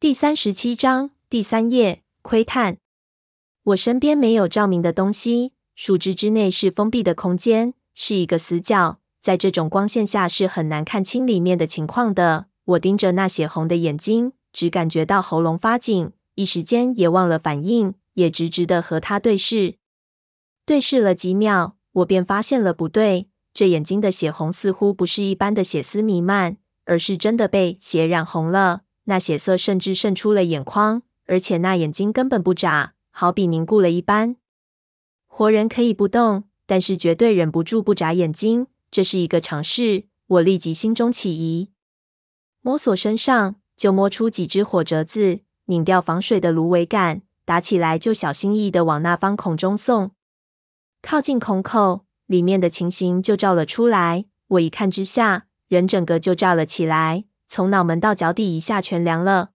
第三十七章第三页，窥探。我身边没有照明的东西，树枝之内是封闭的空间，是一个死角，在这种光线下是很难看清里面的情况的。我盯着那血红的眼睛，只感觉到喉咙发紧，一时间也忘了反应，也直直的和他对视。对视了几秒，我便发现了不对，这眼睛的血红似乎不是一般的血丝弥漫，而是真的被血染红了。那血色甚至渗出了眼眶，而且那眼睛根本不眨，好比凝固了一般。活人可以不动，但是绝对忍不住不眨眼睛，这是一个常识。我立即心中起疑，摸索身上，就摸出几只火折子，拧掉防水的芦苇杆，打起来就小心翼翼的往那方孔中送。靠近孔口，里面的情形就照了出来。我一看之下，人整个就炸了起来。从脑门到脚底，一下全凉了。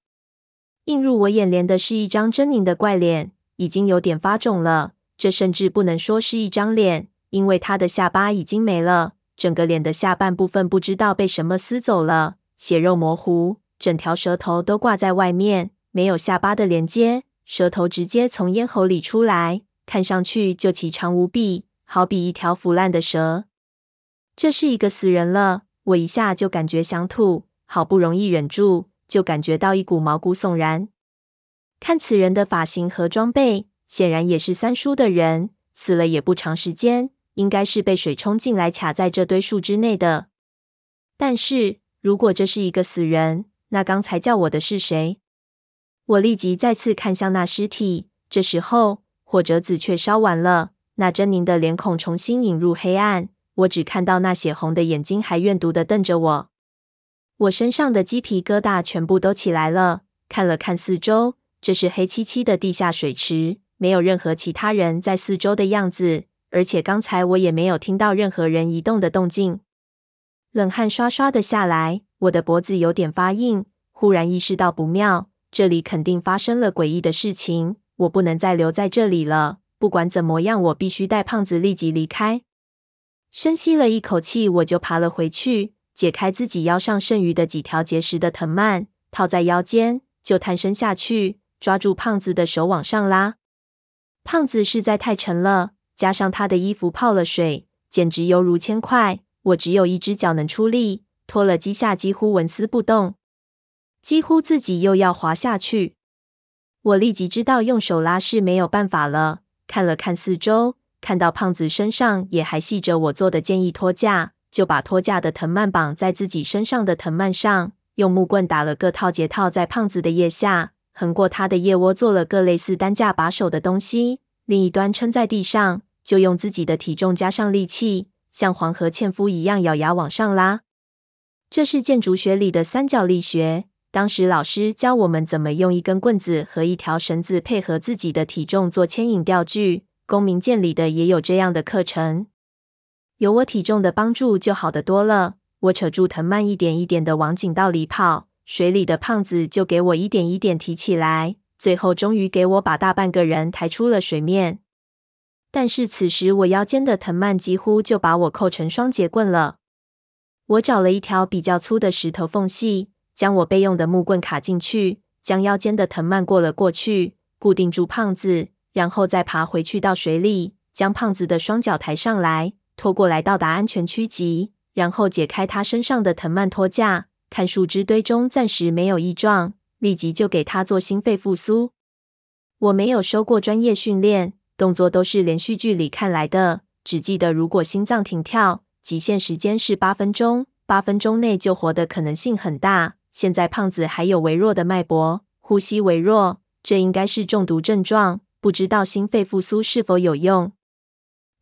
映入我眼帘的是一张狰狞的怪脸，已经有点发肿了。这甚至不能说是一张脸，因为他的下巴已经没了，整个脸的下半部分不知道被什么撕走了，血肉模糊，整条舌头都挂在外面，没有下巴的连接，舌头直接从咽喉里出来，看上去就阙长无比，好比一条腐烂的蛇。这是一个死人了，我一下就感觉想吐。好不容易忍住，就感觉到一股毛骨悚然。看此人的发型和装备，显然也是三叔的人，死了也不长时间，应该是被水冲进来卡在这堆树枝内的。但是如果这是一个死人，那刚才叫我的是谁？我立即再次看向那尸体，这时候火折子却烧完了，那狰狞的脸孔重新引入黑暗，我只看到那血红的眼睛还怨毒的瞪着我。我身上的鸡皮疙瘩全部都起来了，看了看四周，这是黑漆漆的地下水池，没有任何其他人在四周的样子，而且刚才我也没有听到任何人移动的动静。冷汗刷刷的下来，我的脖子有点发硬，忽然意识到不妙，这里肯定发生了诡异的事情，我不能再留在这里了。不管怎么样，我必须带胖子立即离开。深吸了一口气，我就爬了回去。解开自己腰上剩余的几条结实的藤蔓，套在腰间，就探身下去，抓住胖子的手往上拉。胖子实在太沉了，加上他的衣服泡了水，简直犹如铅块。我只有一只脚能出力，拖了几下，几乎纹丝不动，几乎自己又要滑下去。我立即知道用手拉是没有办法了，看了看四周，看到胖子身上也还系着我做的简易托架。就把托架的藤蔓绑在自己身上的藤蔓上，用木棍打了个套结套在胖子的腋下，横过他的腋窝做了个类似担架把手的东西，另一端撑在地上，就用自己的体重加上力气，像黄河纤夫一样咬牙往上拉。这是建筑学里的三角力学，当时老师教我们怎么用一根棍子和一条绳子配合自己的体重做牵引吊具。公民健里的也有这样的课程。有我体重的帮助就好得多了。我扯住藤蔓，一点一点的往井道里跑，水里的胖子就给我一点一点提起来，最后终于给我把大半个人抬出了水面。但是此时我腰间的藤蔓几乎就把我扣成双截棍了。我找了一条比较粗的石头缝隙，将我备用的木棍卡进去，将腰间的藤蔓过了过去，固定住胖子，然后再爬回去到水里，将胖子的双脚抬上来。拖过来到达安全区级，然后解开他身上的藤蔓托架，看树枝堆中暂时没有异状，立即就给他做心肺复苏。我没有受过专业训练，动作都是连续剧里看来的，只记得如果心脏停跳，极限时间是八分钟，八分钟内救活的可能性很大。现在胖子还有微弱的脉搏，呼吸微弱，这应该是中毒症状，不知道心肺复苏是否有用。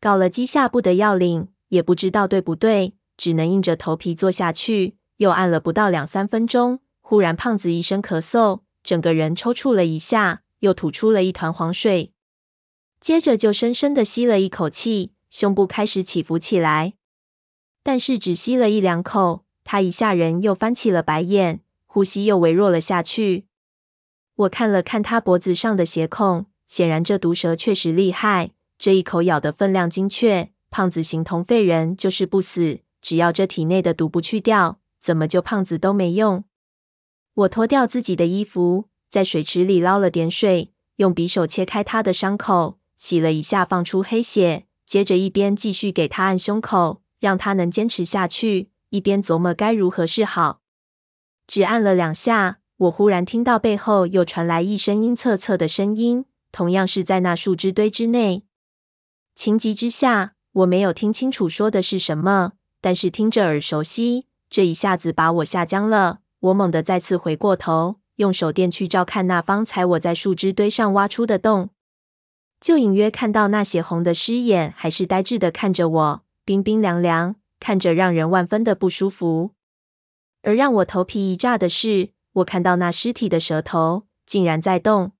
搞了鸡下不得要领，也不知道对不对，只能硬着头皮做下去。又按了不到两三分钟，忽然胖子一声咳嗽，整个人抽搐了一下，又吐出了一团黄水，接着就深深的吸了一口气，胸部开始起伏起来。但是只吸了一两口，他一下人又翻起了白眼，呼吸又微弱了下去。我看了看他脖子上的血孔，显然这毒蛇确实厉害。这一口咬的分量精确，胖子形同废人就是不死。只要这体内的毒不去掉，怎么救胖子都没用。我脱掉自己的衣服，在水池里捞了点水，用匕首切开他的伤口，洗了一下，放出黑血。接着一边继续给他按胸口，让他能坚持下去，一边琢磨该如何是好。只按了两下，我忽然听到背后又传来一声阴恻恻的声音，同样是在那树枝堆之内。情急之下，我没有听清楚说的是什么，但是听着耳熟悉，这一下子把我吓僵了。我猛地再次回过头，用手电去照看那方才我在树枝堆上挖出的洞。就隐约看到那血红的尸眼，还是呆滞的看着我，冰冰凉凉，看着让人万分的不舒服。而让我头皮一炸的是，我看到那尸体的舌头竟然在动。